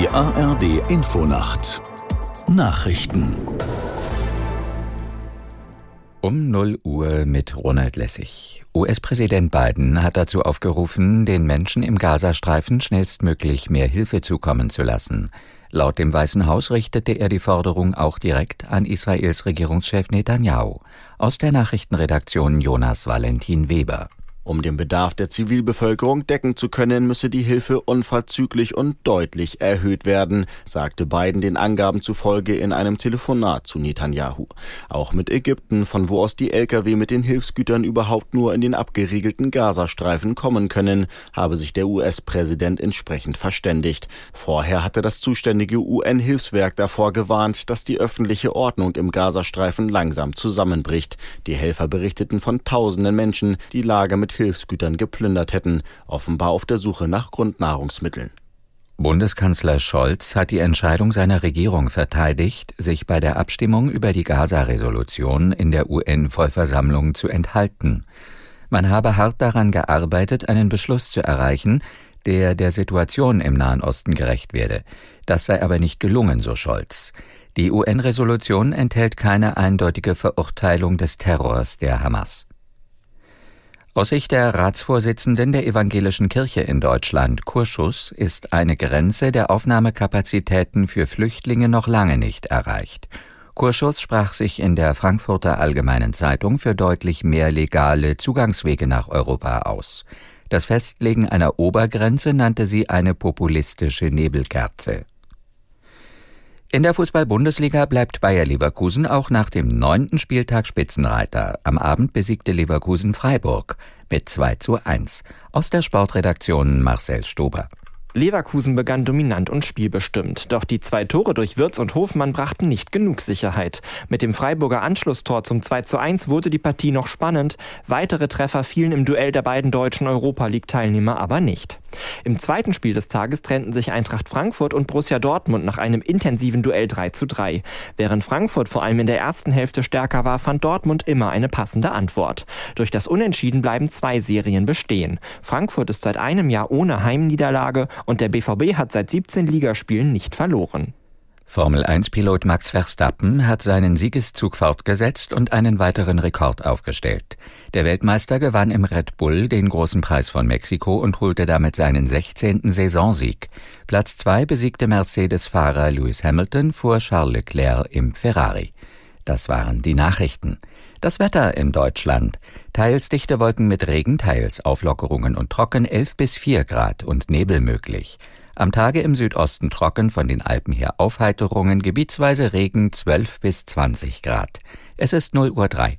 Die ARD Infonacht Nachrichten um 0 Uhr mit Ronald Lessig. US-Präsident Biden hat dazu aufgerufen, den Menschen im Gazastreifen schnellstmöglich mehr Hilfe zukommen zu lassen. Laut dem Weißen Haus richtete er die Forderung auch direkt an Israels Regierungschef Netanyahu. Aus der Nachrichtenredaktion Jonas Valentin Weber. Um den Bedarf der Zivilbevölkerung decken zu können, müsse die Hilfe unverzüglich und deutlich erhöht werden, sagte Biden den Angaben zufolge in einem Telefonat zu Netanyahu. Auch mit Ägypten, von wo aus die Lkw mit den Hilfsgütern überhaupt nur in den abgeriegelten Gazastreifen kommen können, habe sich der US-Präsident entsprechend verständigt. Vorher hatte das zuständige UN-Hilfswerk davor gewarnt, dass die öffentliche Ordnung im Gazastreifen langsam zusammenbricht. Die Helfer berichteten von tausenden Menschen, die Lager mit Hilfsgütern geplündert hätten, offenbar auf der Suche nach Grundnahrungsmitteln. Bundeskanzler Scholz hat die Entscheidung seiner Regierung verteidigt, sich bei der Abstimmung über die Gaza-Resolution in der UN-Vollversammlung zu enthalten. Man habe hart daran gearbeitet, einen Beschluss zu erreichen, der der Situation im Nahen Osten gerecht werde. Das sei aber nicht gelungen, so Scholz. Die UN-Resolution enthält keine eindeutige Verurteilung des Terrors der Hamas. Aus Sicht der Ratsvorsitzenden der Evangelischen Kirche in Deutschland, Kurschus, ist eine Grenze der Aufnahmekapazitäten für Flüchtlinge noch lange nicht erreicht. Kurschus sprach sich in der Frankfurter Allgemeinen Zeitung für deutlich mehr legale Zugangswege nach Europa aus. Das Festlegen einer Obergrenze nannte sie eine populistische Nebelkerze. In der Fußball-Bundesliga bleibt Bayer Leverkusen auch nach dem neunten Spieltag Spitzenreiter. Am Abend besiegte Leverkusen Freiburg mit 2 zu 1. Aus der Sportredaktion Marcel Stober. Leverkusen begann dominant und spielbestimmt, doch die zwei Tore durch Wirz und Hofmann brachten nicht genug Sicherheit. Mit dem Freiburger Anschlusstor zum 2 zu 1 wurde die Partie noch spannend, weitere Treffer fielen im Duell der beiden deutschen Europa League-Teilnehmer aber nicht. Im zweiten Spiel des Tages trennten sich Eintracht Frankfurt und Borussia Dortmund nach einem intensiven Duell 3 zu 3. Während Frankfurt vor allem in der ersten Hälfte stärker war, fand Dortmund immer eine passende Antwort. Durch das Unentschieden bleiben zwei Serien bestehen. Frankfurt ist seit einem Jahr ohne Heimniederlage und der BVB hat seit 17 Ligaspielen nicht verloren. Formel 1-Pilot Max Verstappen hat seinen Siegeszug fortgesetzt und einen weiteren Rekord aufgestellt. Der Weltmeister gewann im Red Bull den großen Preis von Mexiko und holte damit seinen 16. Saisonsieg. Platz 2 besiegte Mercedes-Fahrer Lewis Hamilton vor Charles Leclerc im Ferrari. Das waren die Nachrichten. Das Wetter in Deutschland. Teils dichte Wolken mit Regen, teils Auflockerungen und trocken 11 bis 4 Grad und Nebel möglich. Am Tage im Südosten trocken, von den Alpen her Aufheiterungen, gebietsweise Regen 12 bis 20 Grad. Es ist 0 Uhr 3.